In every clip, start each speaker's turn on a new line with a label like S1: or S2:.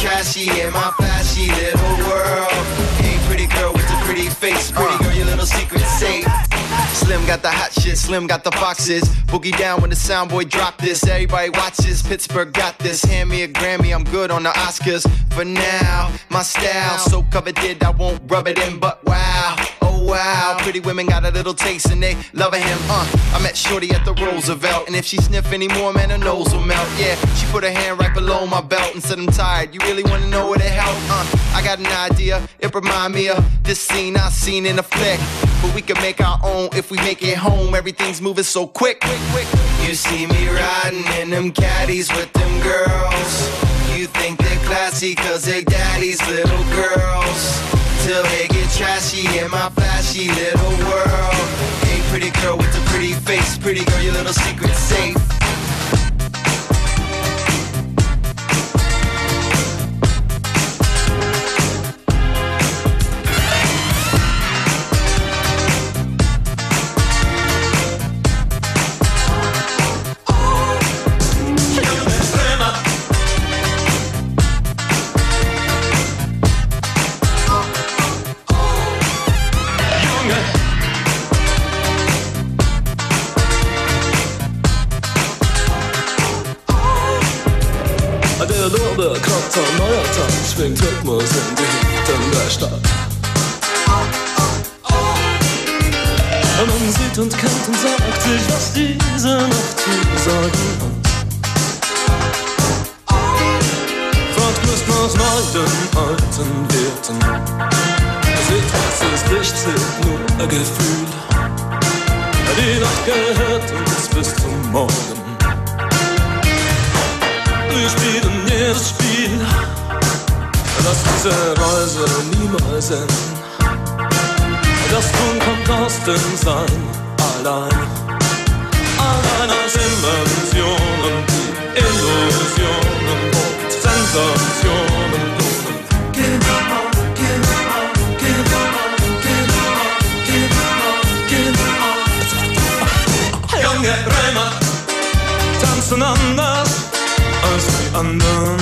S1: trashy in my flashy little world. Hey, pretty girl with the pretty face. Pretty girl, your little secret safe. Slim got the hot shit, Slim got the foxes. Boogie down when the sound boy drop this. Everybody watches, Pittsburgh got this. Hand me a Grammy, I'm good on the Oscars. For now, my style so coveted, I won't rub it in, but wow. Wow, pretty women got a little taste and they loving him. Uh, I met Shorty at the Roosevelt, and if she sniff anymore, man, her nose will melt. Yeah, she put her hand right below my belt and said, I'm tired. You really wanna know where to help? Uh, I got an idea. It remind me of this scene I seen in a flick, but we can make our own if we make it home. Everything's moving so quick, quick, quick. You see me riding in them caddies with them girls. You think they're classy cause they're daddy's little girls. Till they get trashy in my flashy little world. Hey, pretty girl with the pretty face. Pretty girl, your little secret safe.
S2: Lorbeerkratzer neuer Tag schwingt Rhythmus in die Hütten der Stadt. Man sieht und kennt und sagt sich, was diese Nacht zu sagen hat. Fortgrüßt aus neuen alten Werten. Sieht, was ist nicht, zählt nur ein Gefühl. Die Nacht gehört uns bis zum Morgen. Wir spielen jedes Spiel, das diese Reise niemals enden. Das Tun kommt aus dem Sein allein. Allein aus Inventionen, die Illusionen und Sensationen lohnen. Give up give up give up give up give up give up on. Junge Römer tanzen anders als die anderen.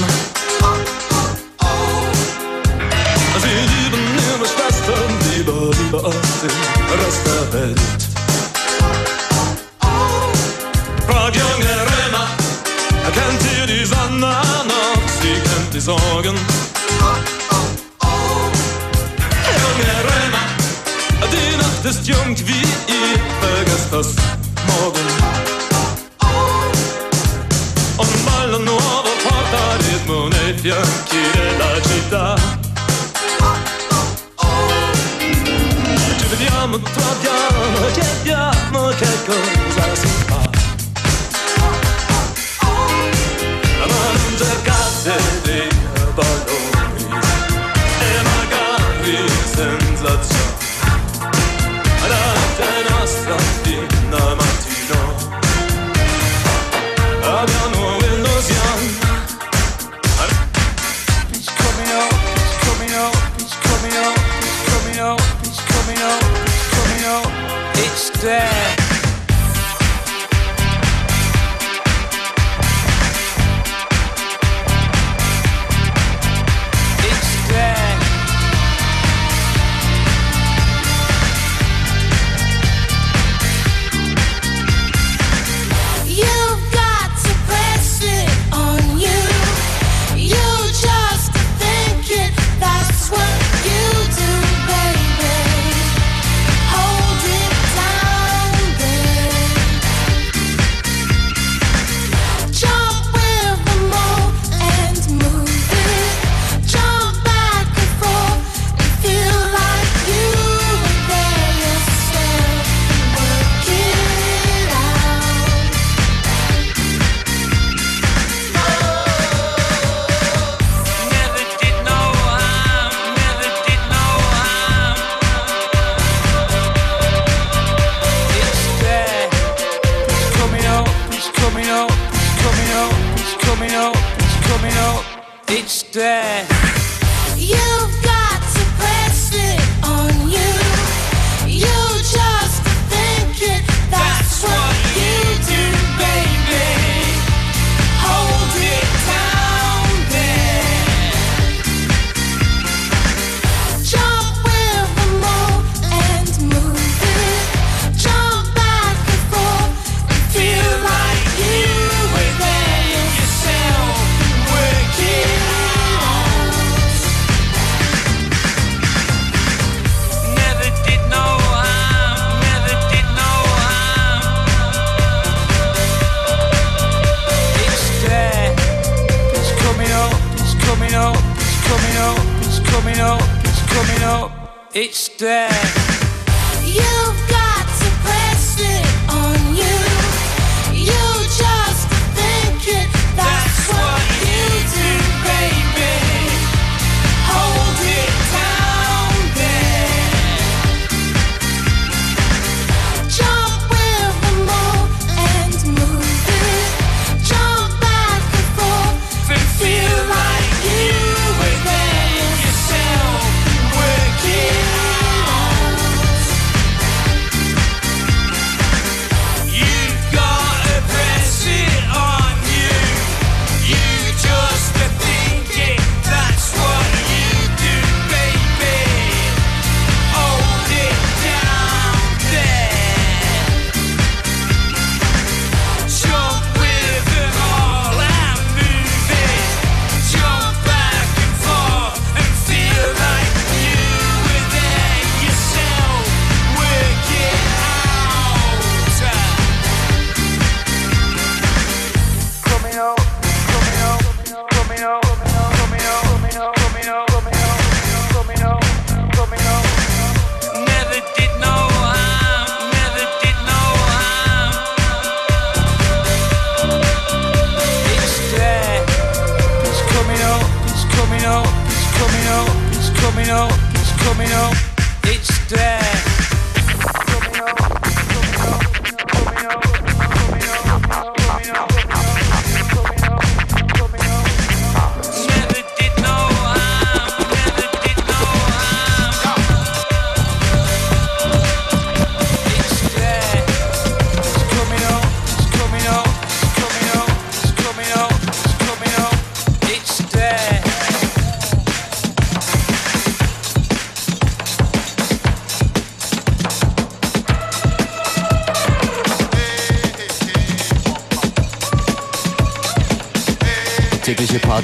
S2: Sie lieben ihre Schwestern lieber, lieber als den Rest der Welt. Frag junge Römer, kennt ihr die Sonne noch? Sie kennt die Sorgen. Junge Römer, die Nacht ist jung wie ihr, vergesst das morgen.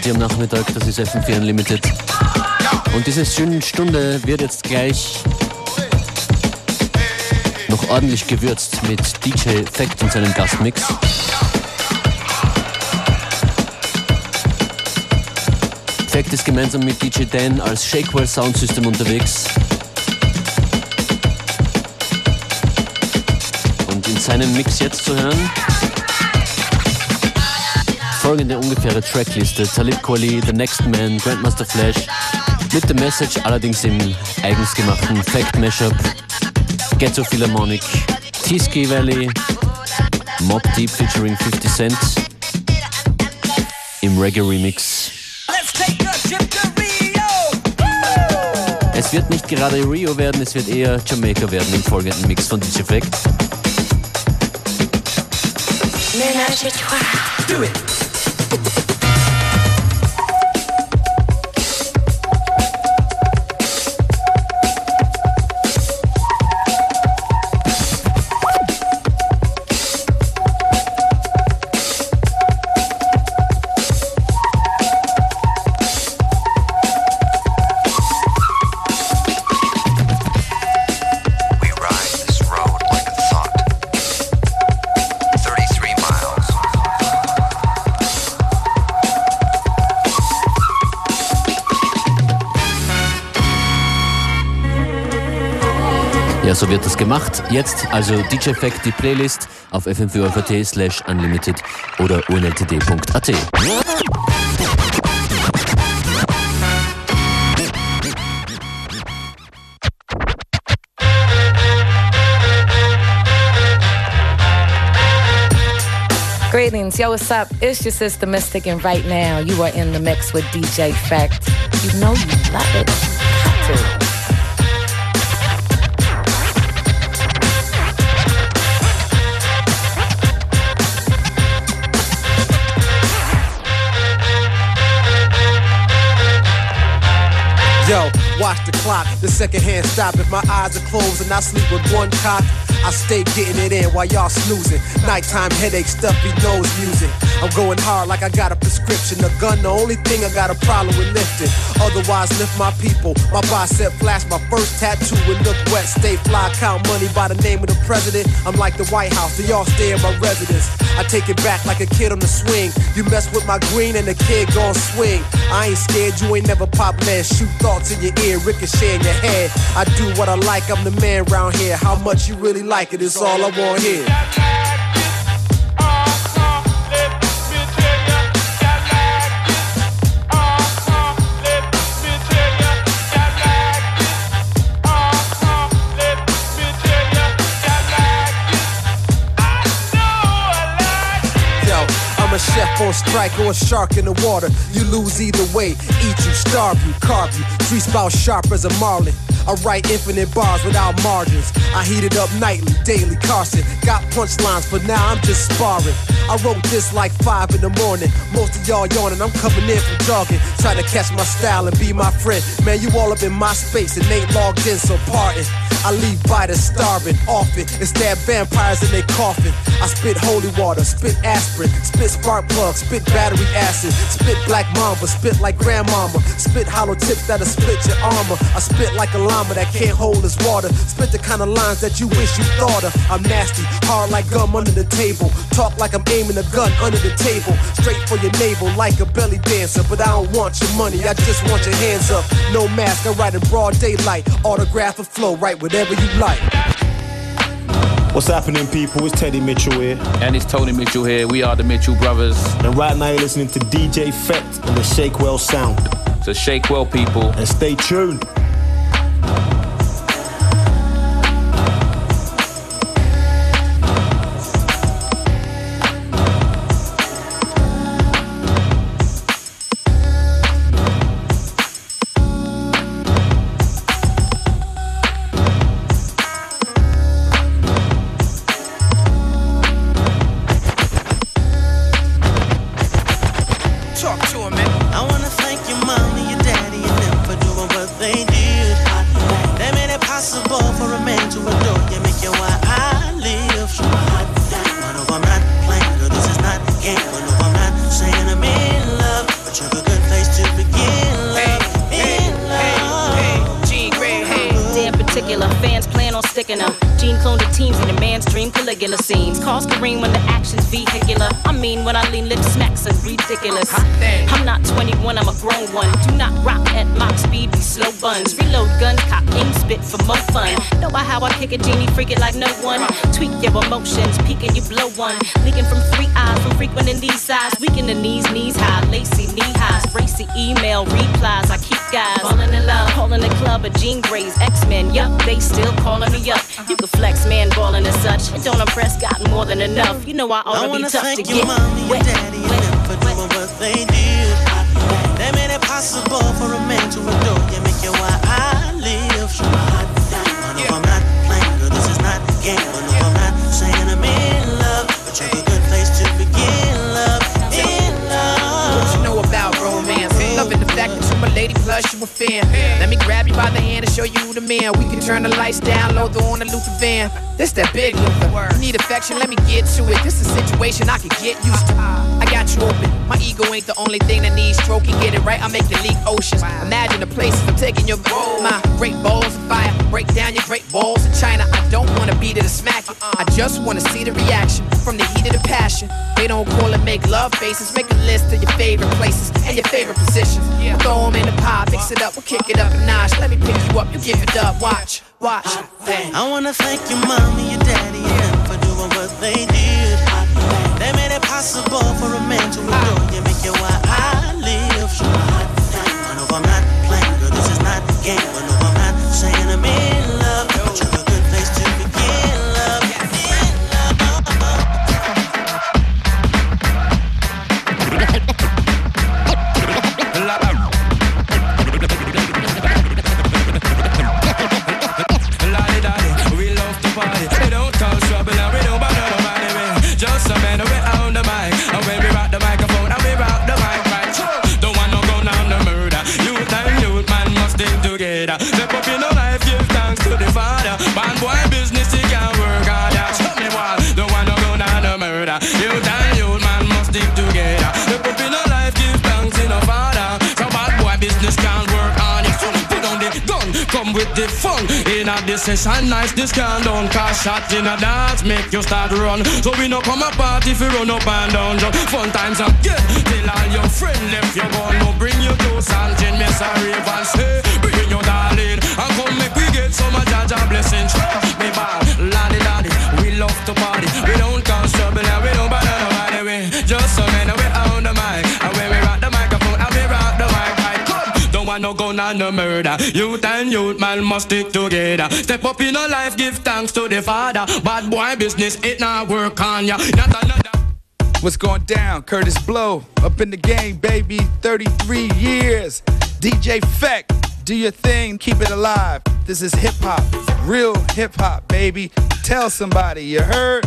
S3: Party am Nachmittag, das ist FM4 Unlimited. Und diese schöne Stunde wird jetzt gleich noch ordentlich gewürzt mit DJ Fact und seinem Gastmix. Fact ist gemeinsam mit DJ Dan als Shakewell Sound System unterwegs. Und in seinem Mix jetzt zu hören folgende ungefähre Trackliste. Talib Kweli, The Next Man, Grandmaster Flash, mit der Message allerdings im eigens gemachten Fact Mashup, Ghetto Philharmonic, T-Ski Valley, Mob Deep featuring 50 Cent im Reggae Remix. Es wird nicht gerade Rio werden, es wird eher Jamaica werden im folgenden Mix von DJ Fact.
S2: Do it.
S3: with the gemacht. Jetzt also DJ Fact, die Playlist auf fm4 slash unlimited oder unltd.at.
S4: Greetings, yo, what's up? It's your sister Mystic, and right now you are in the mix with DJ Fact. You know you love it.
S5: Watch the clock. The second hand stop. If my eyes are closed and I sleep with one cock, I stay getting it in while y'all snoozing. Nighttime headache, stuffy nose music. I'm going hard like I got a prescription. A gun, the only thing I got a problem with lifting. Otherwise, lift my people. My bicep flash, my first tattoo and look wet. Stay fly, count money by the name of the president. I'm like the White House, so y'all stay in my residence. I take it back like a kid on the swing. You mess with my green and the kid gon' swing. I ain't scared, you ain't never pop lead. Shoot thoughts in your ear, ricochet in your head. I do what I like, I'm the man round here. How much you really like it is all I want here. On strike or a shark in the water. You lose either way. Eat you, starve you, carve you. Three spout sharp as a marlin. I write infinite bars without margins. I heat it up nightly, daily. Carson got punchlines, but now I'm just sparring. I wrote this like five in the morning. Most of y'all yawning, I'm coming in from jogging. Trying to catch my style and be my friend. Man, you all up in my space and ain't logged in, so pardon. I leave biters starving, often, and stab vampires in their coffin. I spit holy water, spit aspirin, spit spark plug, spit battery acid, spit black mamba, spit like grandmama, spit hollow tips that'll split your armor. I spit like a llama that can't hold his water, spit the kind of lines that you wish you thought of. I'm nasty, hard like gum under the table, talk like I'm aiming a gun under the table, straight for your navel like a belly dancer. But I don't want your money, I just want your hands up. No mask, I write in broad daylight, autograph or flow, write whatever you like.
S6: What's happening, people? It's Teddy Mitchell here.
S7: And it's Tony Mitchell here. We are the Mitchell Brothers.
S6: And right now, you're listening to DJ Fett and the Shakewell sound.
S7: So shake well, people.
S6: And stay tuned.
S8: Sides. The knees, knees high, lacy knee highs. Racy email replies, I keep guys. Falling in love, calling the club a Jean Grey's X-Men. Yup, they still calling me up. You can flex, man, balling and such. It don't impress, got more than enough. You know I ought to be
S1: wanna
S8: tough
S1: thank
S8: to
S1: your
S8: get
S1: mommy,
S8: wet.
S1: daddy, and them for doing what they did. They made it possible for a man to adore you, make you why I
S9: Let me grab you by the hand and show you the man. We can turn the lights down, low on the Luther van. This that big Luther. You need affection, let me get to it. This is a situation I can get used to. I got you open. My ego ain't the only thing that needs stroking. Get it right, I make you leak oceans. Imagine the places I'm taking your my great balls of fire. Break down your great balls in China. I don't wanna beat it or smack it. I just wanna see the reaction from the heat of the passion. They don't call it make love faces. Make a list of your favorite places and your favorite positions. We'll throw 'em in the pot, mix it up, we'll kick it up a notch. Let me pick you up, you give it up. Watch, watch.
S1: I wanna thank your mommy, your daddy, and for doing what they did. They made it possible for a man to adore you, make you why I live. One of I'm not In a
S10: this session, nice this can done. Cause shot in a dance make you start run. So we no come a party if you run up and down. Jump. Fun times again. Till all your friend left you gone. No bring your you to something. Miss a rave and say, bring your darling. And come make we get some of Jaja blessings. Me ball, laddie laddie. We love to party. No gun and no murder. Youth and youth man must stick together. Step up in a life, give thanks to the Father. Bad boy business, it not work on ya. Not another.
S11: What's going down? Kurtis Blow, up in the game, baby. 33 years. DJ Feck, do your thing, keep it alive. This is hip hop, real hip hop, baby. Tell somebody, you heard?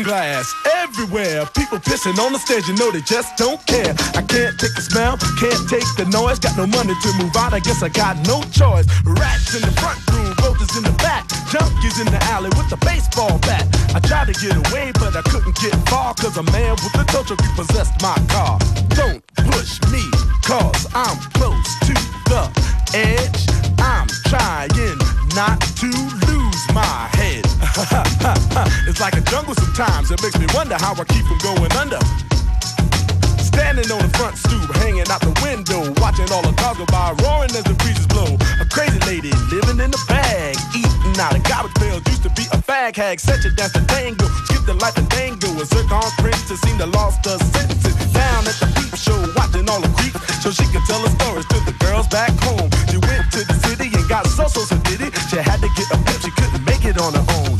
S12: Broken glass everywhere. People pissing on the stage, you know they just don't care. I can't take the smell, can't take the noise. Got no money to move out, I guess I got no choice. Rats in the front room, roaches in the back, junkies in the alley with the baseball bat. I tried to get away, but I couldn't get far, cause a man with a tow truck repossessed my car. Don't push me, cause I'm close to the edge. I'm trying not to lose my head. it's like a jungle sometimes. It makes me wonder how I keep from going under. Standing on the front stoop, hanging out the window, watching all the cars go by, roaring as the breezes blow. A crazy lady living in a bag, eating out of garbage pails. Used to be a fag hag, such a dance to tango. Skip the life and dango. A zircon princess seemed to lost her senses. Down at the peep show, watching all the creeps, so she could tell her stories to the girls back home. She went to the city and got so so so did it. She had to get a pimp, she couldn't make it on her own.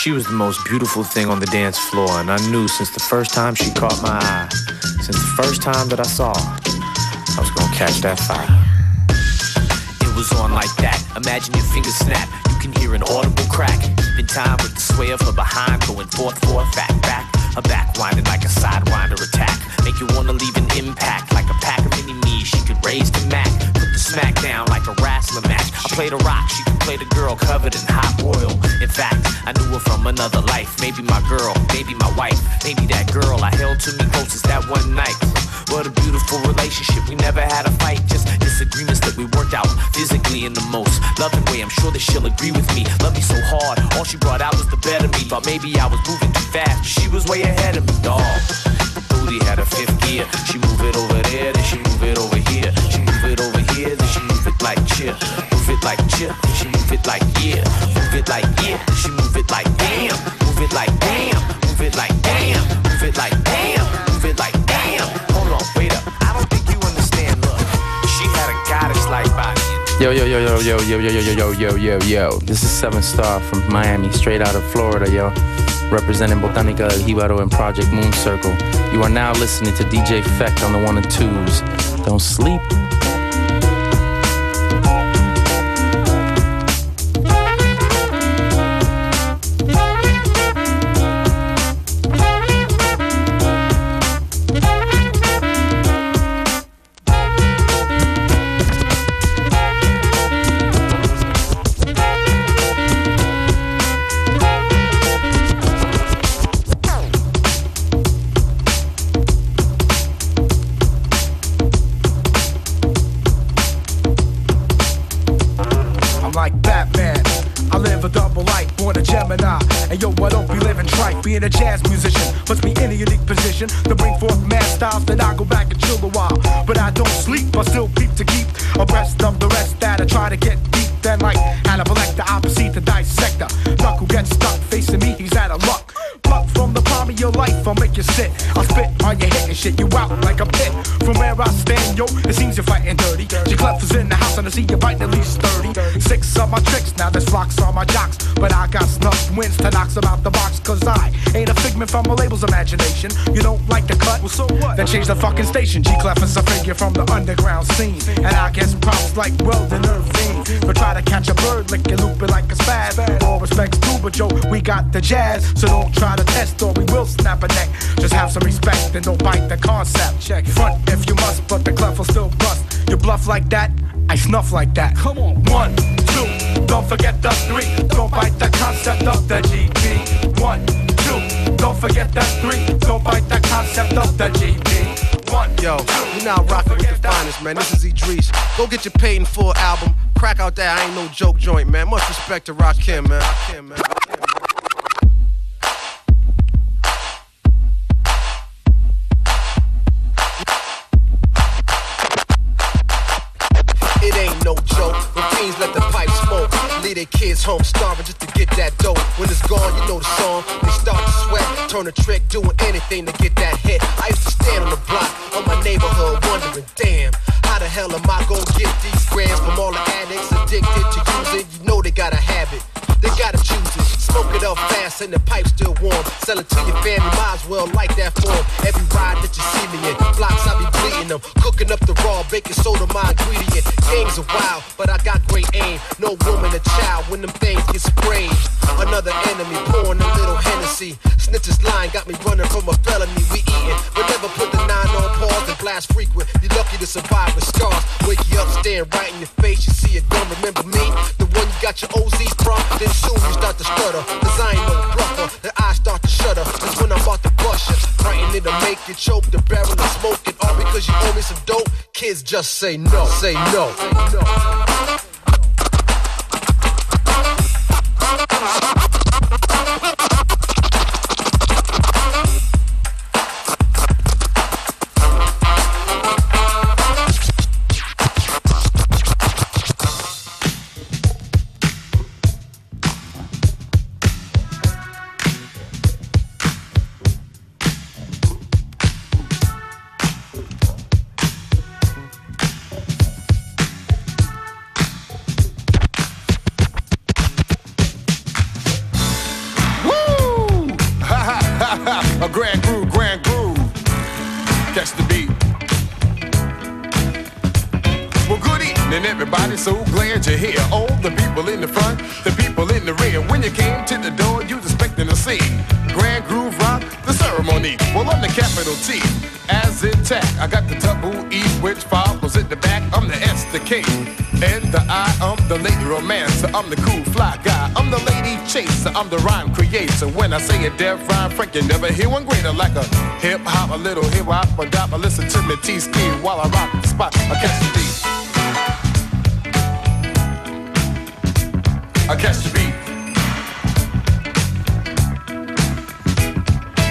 S13: She was the most beautiful thing on the dance floor, and I knew since the first time she caught my eye, since the first time that I saw her, I was gonna catch that fire.
S14: It was on like that. Imagine your fingers snap. You can hear an audible crack. In time with the sway of her behind going forth, forth, back, back. Her back winding like a sidewinder attack. Make you wanna leave an impact like a pack of mini me. She could raise the Mac. Put the smack down like a wrestling match. I played a rock. She could play the girl covered in hot oil. In fact, I knew her from another life. Maybe my girl, maybe my wife, maybe that girl I held to me closest that one night. What a beautiful relationship. We never had a fight, just disagreements that we worked out physically in the most loving way. I'm sure that she'll agree with me. Love me so hard, all she brought out was the better me. Thought maybe I was moving too fast. She was way ahead of me, dog. Booty had a fifth gear. She move it over there, then she move it over here. She move it over here, then she move it like cheer. Move it like cheer, then she move it like yeah. Move it like yeah, then she move it like damn. Move it like damn. Move it like damn. Move it like damn.
S7: Yo, yo, yo, yo, yo, yo, yo, yo, yo, yo, yo, yo. This is Seven Star from Miami, straight out of Florida, yo. Representing Botanica El Jibaro and Project Mooncircle. You are now listening to DJ Feck on the one and twos. Don't sleep.
S15: Then change the fucking station. G Clef is a figure from the underground scene. And I guess props like world Weldon Irvine. But try to catch a bird, lick it, loop it like a spaz. All respects too, but yo, we got the jazz. So don't try to test or we will snap a neck. Just have some respect and don't bite the concept. Check. Front if you must, but the clef will still bust. You bluff like that, I snuff like that. Come on. One, two, don't forget the three. Don't bite the concept of the GB. One, two, don't forget the three. Don't bite the concept of the GB.
S5: Yo, you now rocking with the finest, man. This is Idris. Go get your paid in full album. Crack out that I ain't no joke joint, man. Much respect to Rakim, man. Rakim, man. It ain't no joke. When fiends let the pipe smoke, leave their kids home starving just get that dough. When it's gone, you know the song. They start to sweat, turn a trick, doing anything to get that hit. I used to stand on the block of my neighborhood, wondering, damn, how the hell am I gonna get these grams from all the addicts addicted to using? You know they got a habit. They gotta choose it. Smoke it up fast and the pipe still warm. Sell it to your family, might as well like that form. Every ride that you see me in, blocks I be bleeding them. Cooking up the raw baking soda, my ingredient. Gangs are wild, but I got great aim. No woman or child when them things get sprayed. Another enemy pouring a little Hennessy. Snitches lying got me running from a felony. We eating, but never put the nine on pause and blast frequent. You're lucky to survive with scars. Wake you up, staring right in your face. You see a gun, remember me? The one you got your OZs from. Then soon you start to stutter. Cause I ain't no bluffer. The eyes start to shudder. That's when I'm about to bust you. Frightened to make you choke. The barrel of smoking. All because you owe me some dope. Kids just say no. Say no. Say no.
S16: Grand groove, grand groove. Catch the beat. Well, good evening, everybody. So glad you're here. All the people in the front, the people in the rear. When you came to the door, you was expecting to see Grand Groove Rock, the ceremony. Well, I'm the capital T. As in tech, I got the double E, which follows at the back. I'm the S, the K, and the I. I'm the lady romancer. I'm the cool fly guy. I'm the lady chaser. I'm the rhyme creator. When I say a deaf rhyme, Frank, you never hear one greater. Like a hip hop, a little hip hop, a dop. I listen to me T ski while I rock the spot. I catch the beat. I catch the beat.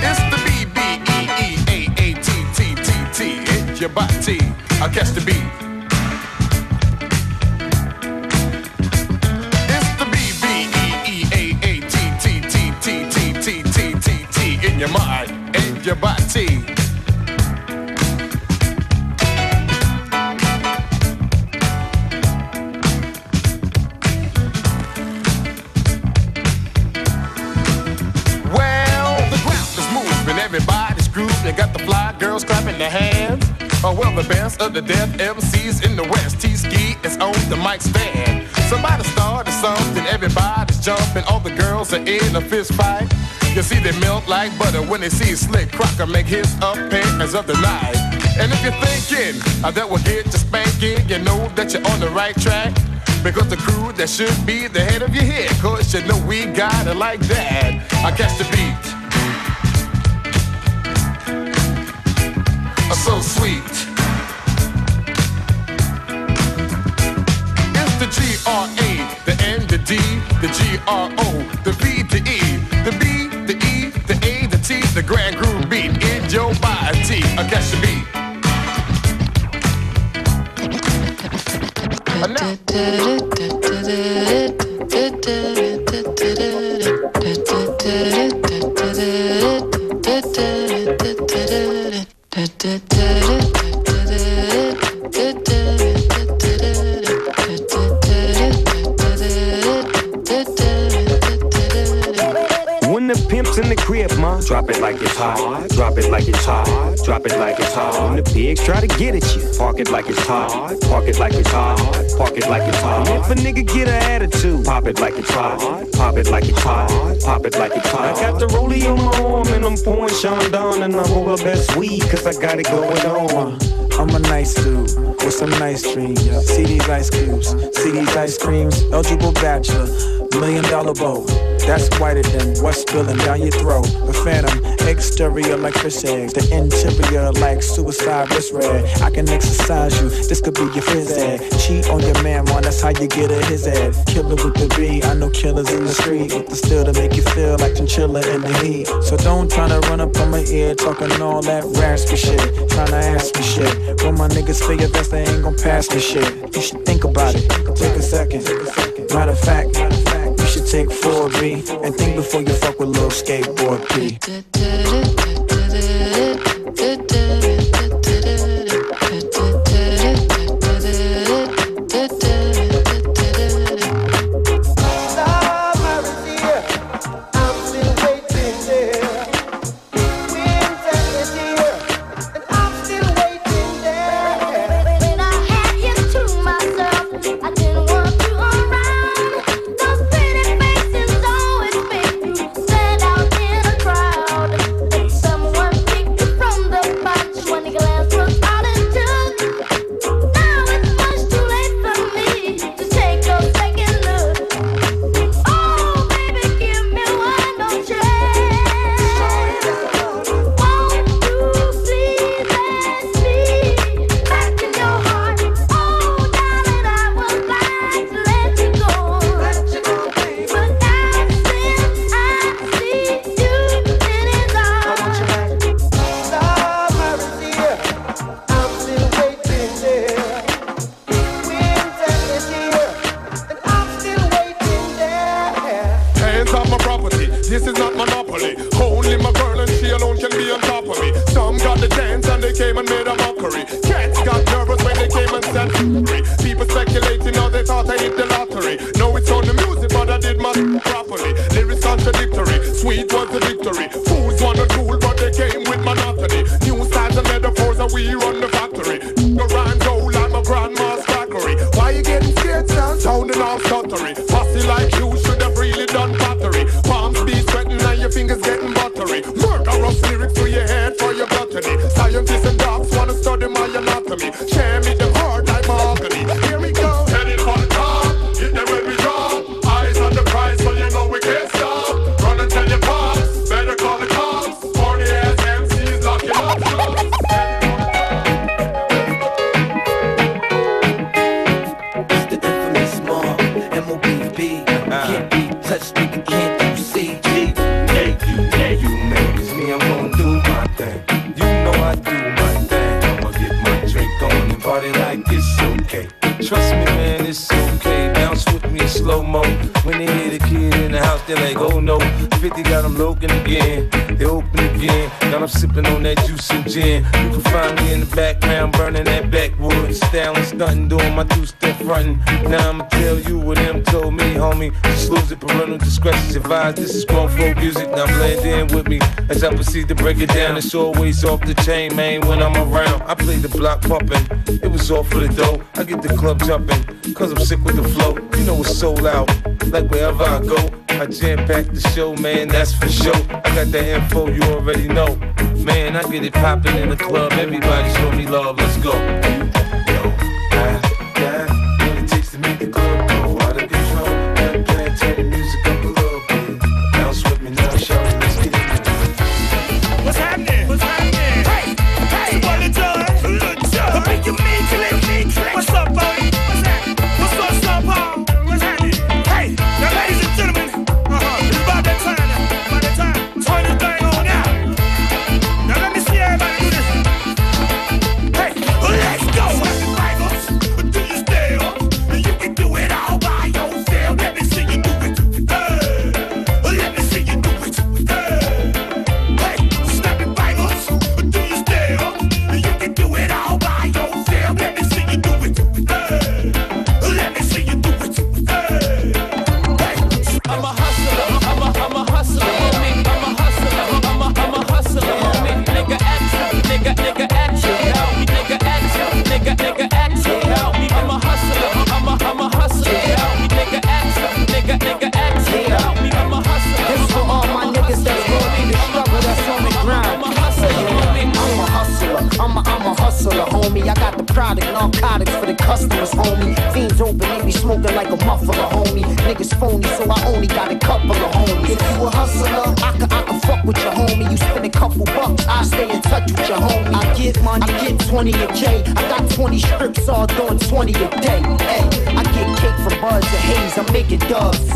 S16: It's the B B E E A A T T T T. It's your body. I catch the beat. Your mind and your body. Well, the ground is moving, everybody's grooving. Got the fly girls clapping their hands. Oh, well, the best of the deaf MCs in the West. T-Ski is on the mic stand. Somebody started something, everybody's jumping. All the girls are in a fist fight. You see, they melt like butter when they see Slick Crocker make his appearance of the night. And if you're thinking uh, that will get you spanking, you know that you're on the right track. Because the crew that should be the head of your head, cause you know we got it like that. I catch the beat. Uh, So sweet. It's the G-R-A, the N, the D, the G-R-O, the V, the E, a T, a
S17: dash a B. B. Drop it like it's hot. Drop it like it's hot. Drop it like it's hot. When the pigs try to get at you, park it like it's hot. Park it like it's hot. Park it like it's hot. If a nigga get an attitude, pop it like it's hot. Pop it like it's hot. Pop it like it's hot. I got the rollie on my arm and I'm pouring Chandon and I roll the best weed cause I got it going on.
S18: I'm a nice dude with some nice dreams. See these ice cubes, see these ice creams. Eligible bachelor, million dollar bow. That's whiter than what's spilling down your throat. The phantom, exterior like fish eggs. The interior like suicide wrist red. I can exercise you, this could be your phys ed. Cheat on your man, man, that's how you get a his ad. Killer with the B, I know killers in the street. With the still to make you feel like chinchilla in the heat. So don't try to run up on my ear talking all that raspy shit. Trying to ask me shit. When my niggas figure that they ain't gon' pass me shit. You should think about it. Take a second. Matter of fact, you should take 4B and think before you fuck with little skateboard P.
S19: You
S16: can
S20: find me in the background burning that backwoods. Styling, stunting, doing my two step fronting. Now I'ma tell you what them told me, homie. Just lose it, parental discretion's advised. This is grown folk music. Now blend in with me as I proceed to break it down. It's always off the chain, man, when I'm around. I play the block pumping. It was all for the dough. I get the club jumping, cause I'm sick with the flow. You know it's sold out, like wherever I go. I jam pack the show, man, that's for sure. I got the info, you already know. Man, I get it popping in the club. Everybody show me love, let's go.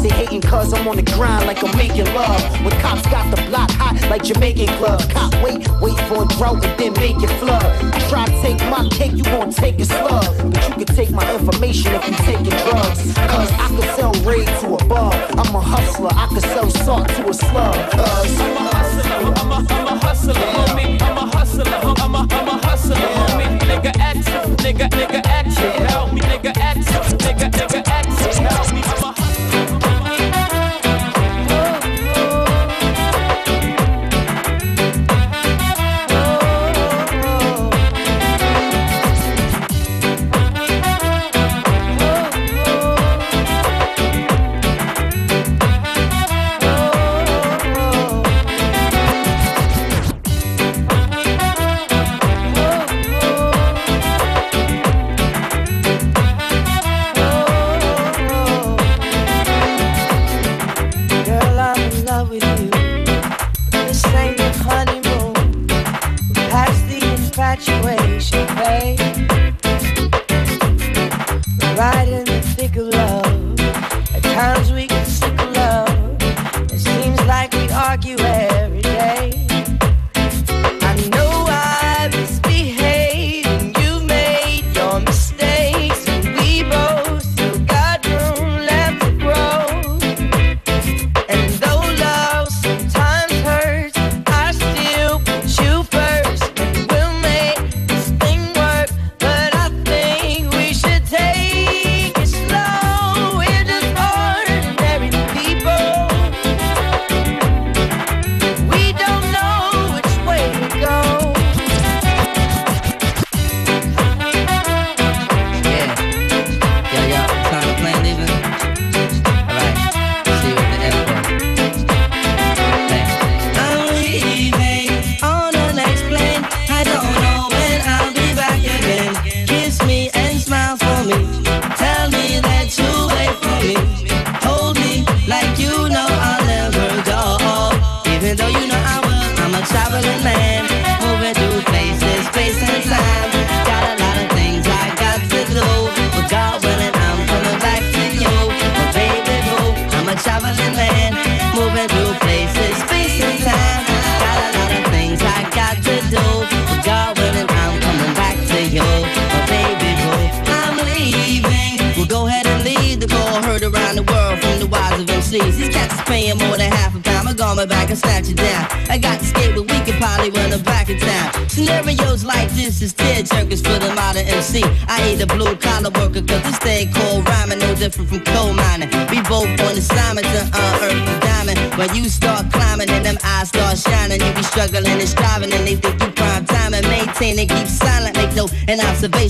S21: they hating cuz I'm on the grind like I'm making love. When cops got the block hot like Jamaican clubs. Cop wait, wait for a drought and then make it flood. Try to take my cake, you gon' take a slug. But you can take my information if you taking drugs. Cuz I could sell raid to a bug. I'm a hustler, I could sell salt to a slug. Cuz I'm a hustler, I'm a, I'm a hustler, homie. I'm a hustler, I'm a, I'm a hustler, homie. Nigga action, nigga, nigga action. Help me, nigga
S19: action.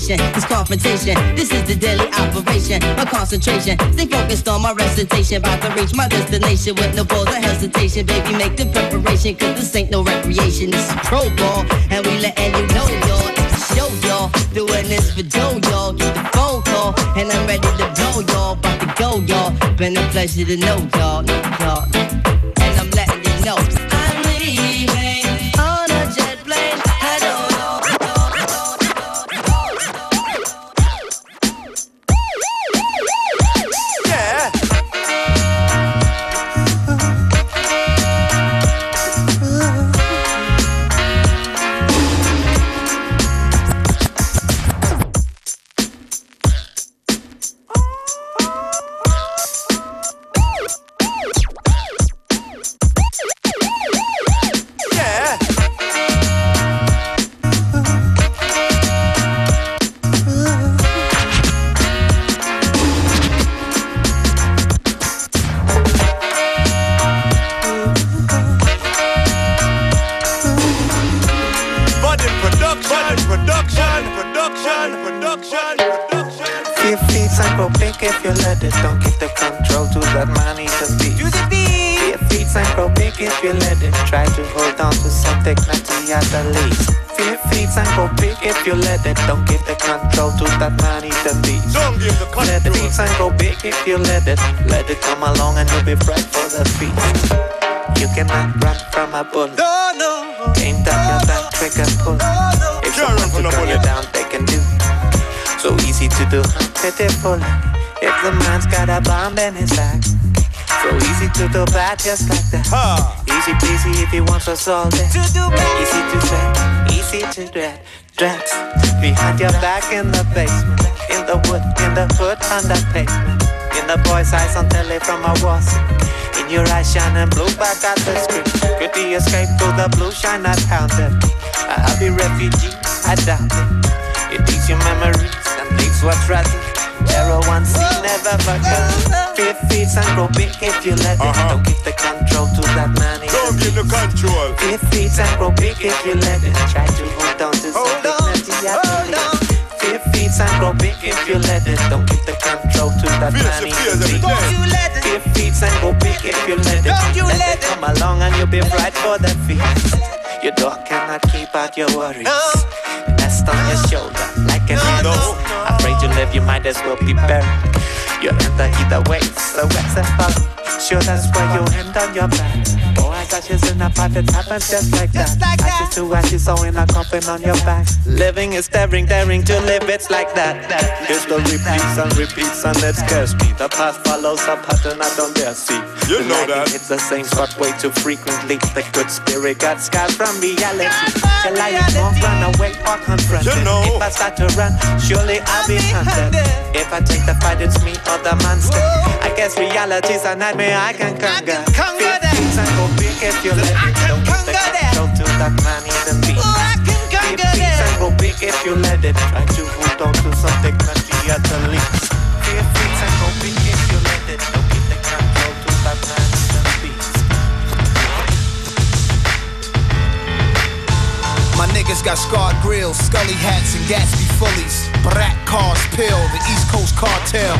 S19: sensation. This confrontation, this is the daily operation. My concentration, stay focused on my recitation. About to reach my destination with no balls or hesitation. Baby, make the preparation, cause this ain't no recreation. This is pro ball, and we letting you know, y'all. It's the show, y'all. Doing this for Joe, y'all. Get the phone call, and I'm ready to go y'all. About to go, y'all. Been a pleasure to know, y'all. Know, y'all.
S22: If you let it. Let it come along and you'll be right for the feast. You cannot run from a bullet. No, no. Aim down your back, trigger pull. If someone to gun you down, they can do. So easy to do, pitiful. If the man's got a bomb in his back. So easy to do bad just like that. Huh. Easy peasy if he wants us all dead. Easy to say, easy to dread. Dreads behind your back in the basement. In the wood, in the hood, on the pavement. In the boy's eyes on telly from a wall. In your eyes shining blue back at the screen. Could he escape through the blue shine I found pounded? A happy refugee, I doubt it. It takes your memories and takes what's right. Arrow one C never forget. Fear feeds and grow big if you let it. Uh-huh. Don't give the control to that man. Don't give the control. Fear feeds and grow big if you let it. Try to hold on to some dignity at the least. And grow big if you let it. Don't give the control to that man. Don't you let it. Fear feeds and grow big if you let it. Don't you let it. Come along and you'll be right for the feast. Your dog cannot keep out your worries. Nest on your shoulder like an no, Afraid to live, you might as well be buried. You're in the either way, so what's that follow? Sure, that's where you end on your back. Oh, I got you in a pot, it happens just like that. Ashes to ashes, so in a coffin on your back. Living is daring, daring to live, it's like that. History repeats and repeats and it scares me. The past follows a pattern I don't dare see.
S16: You know that.
S22: It's the same spot way too frequently. The good spirit got scarred from reality. Shall I won't run away or confront it? If I start to run, surely I'll be hunted. If I take the fight, it's me or the monster. I guess reality's a nightmare I can conquer. Conquer that. and go big if you let it. Don't give the control to that man in the beat. Big beats and go big if you let it. Try to hold on to some dignity at the least. Big beats and go big if you let it. Don't give the control to that man in the beat.
S23: My niggas got scarred grills, scully hats, and Gatsby fullies. Brat cars pill, the East Coast cartel.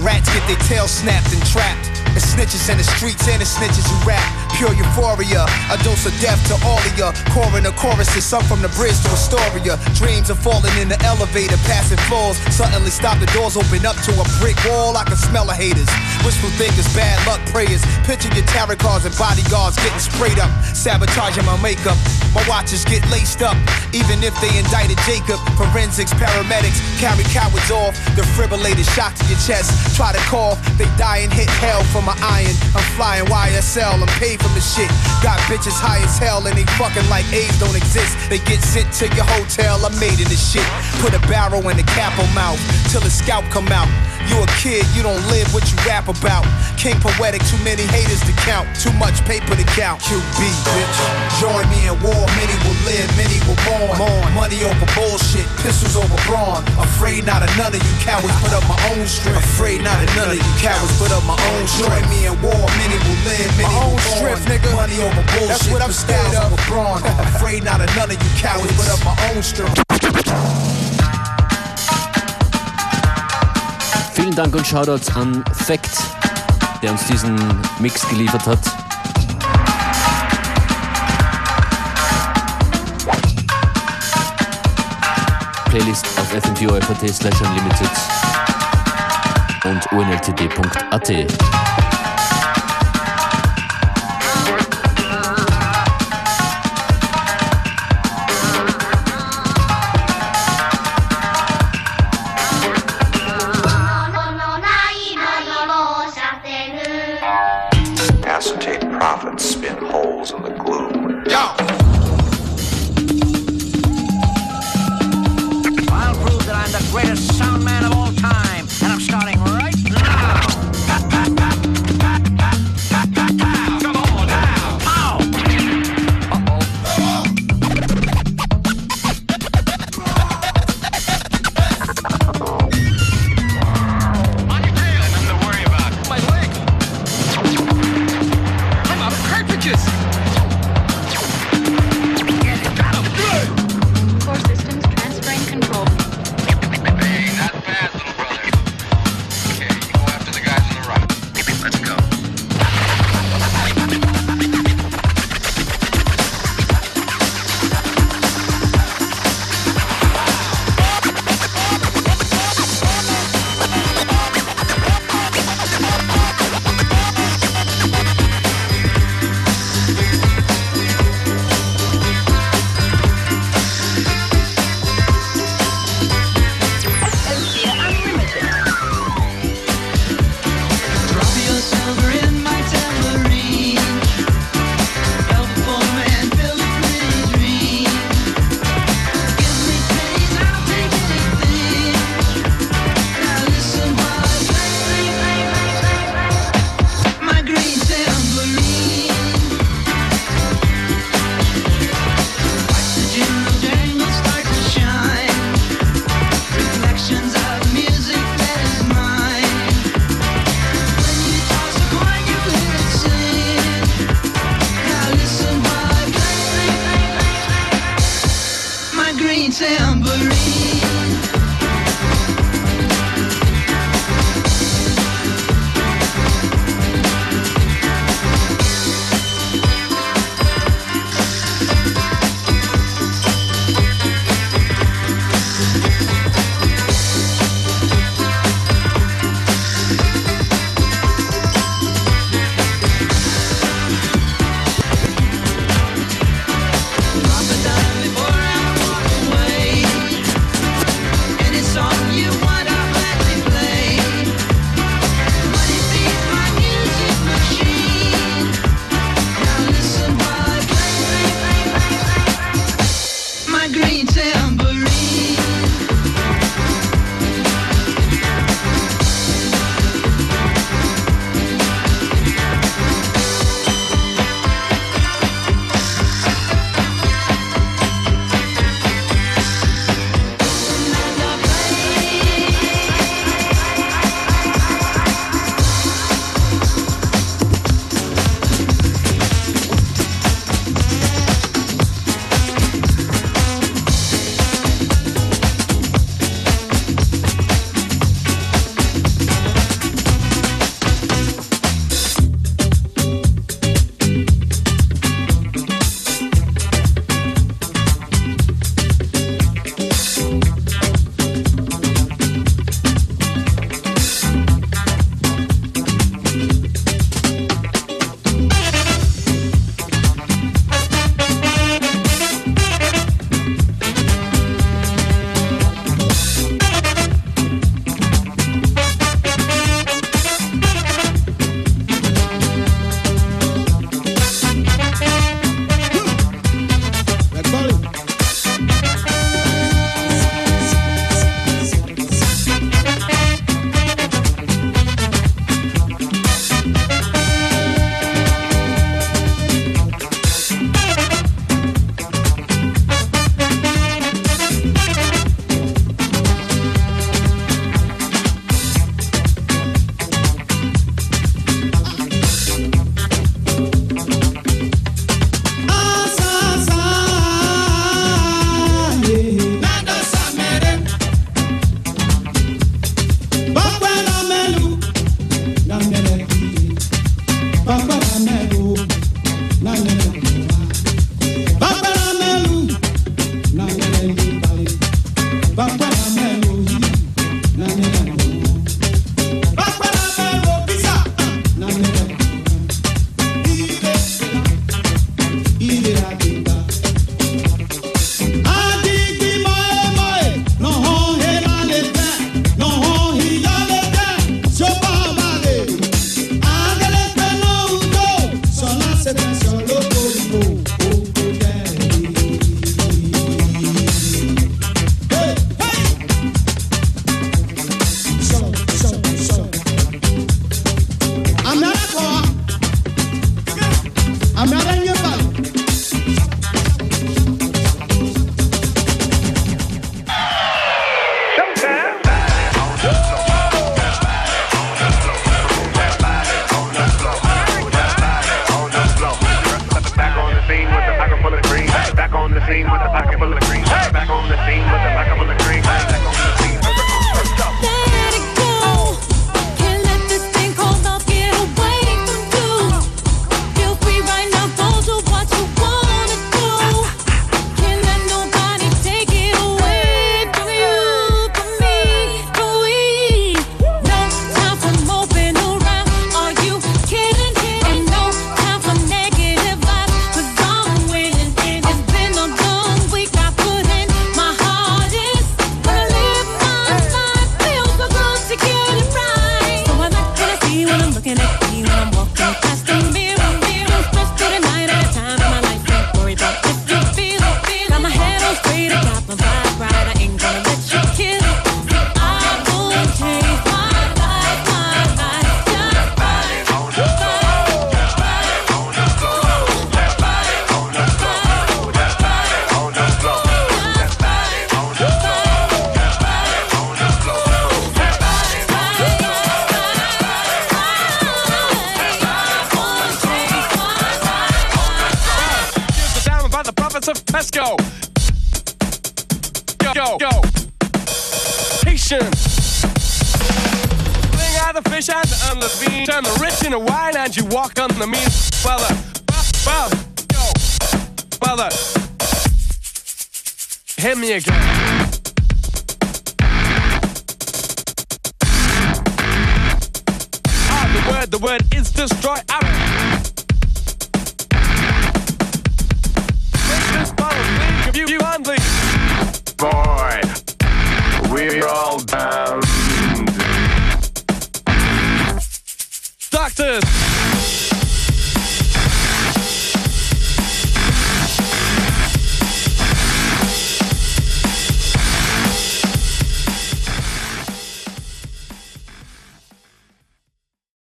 S23: Rats get their tails snapped and trapped. The snitches in the streets and the snitches who rap. Pure euphoria, a dose of death to all of ya. Coroner choruses, some from the bridge to Astoria. Dreams of falling in the elevator, passing floors. Suddenly stop the doors, open up to a brick wall. I can smell the haters. Wishful thinkers, bad luck prayers. Picture your tarot cards and bodyguards getting sprayed up. Sabotaging my makeup. My watches get laced up. Even if they indicted Jacob, forensics, paramedics carry cowards off. Defibrillator shot to your chest. Try to cough, they die and hit hell for my iron. I'm flying YSL, I'm paid from the shit. Got bitches high as hell and they fucking like AIDS don't exist. They get sent to your hotel, I'm made in this shit. Put a barrel in the capo mouth till the scalp come out. You a kid, you don't live what you rap about. King poetic, too many haters to count. Too much paper to count. QB, bitch. Join me in war, many will live, many will mourn. mourn. Money over bullshit, pistols over brawn. Afraid not of none of you cowards, put up my own strength. Afraid not of none of you cowards, put up my own strength. Join me in war, many will live, many my will own strength, nigga. Money over bullshit, That's what I'm scared of. Over brawn. Afraid not of none of you cowards, put up my own strength.
S24: Vielen Dank und Shoutouts an Fact, der uns diesen Mix geliefert hat. Playlist auf fm4.at slash unlimited und unltd.at.
S25: in the
S26: mean fella. Bob, Bob. Hit me again.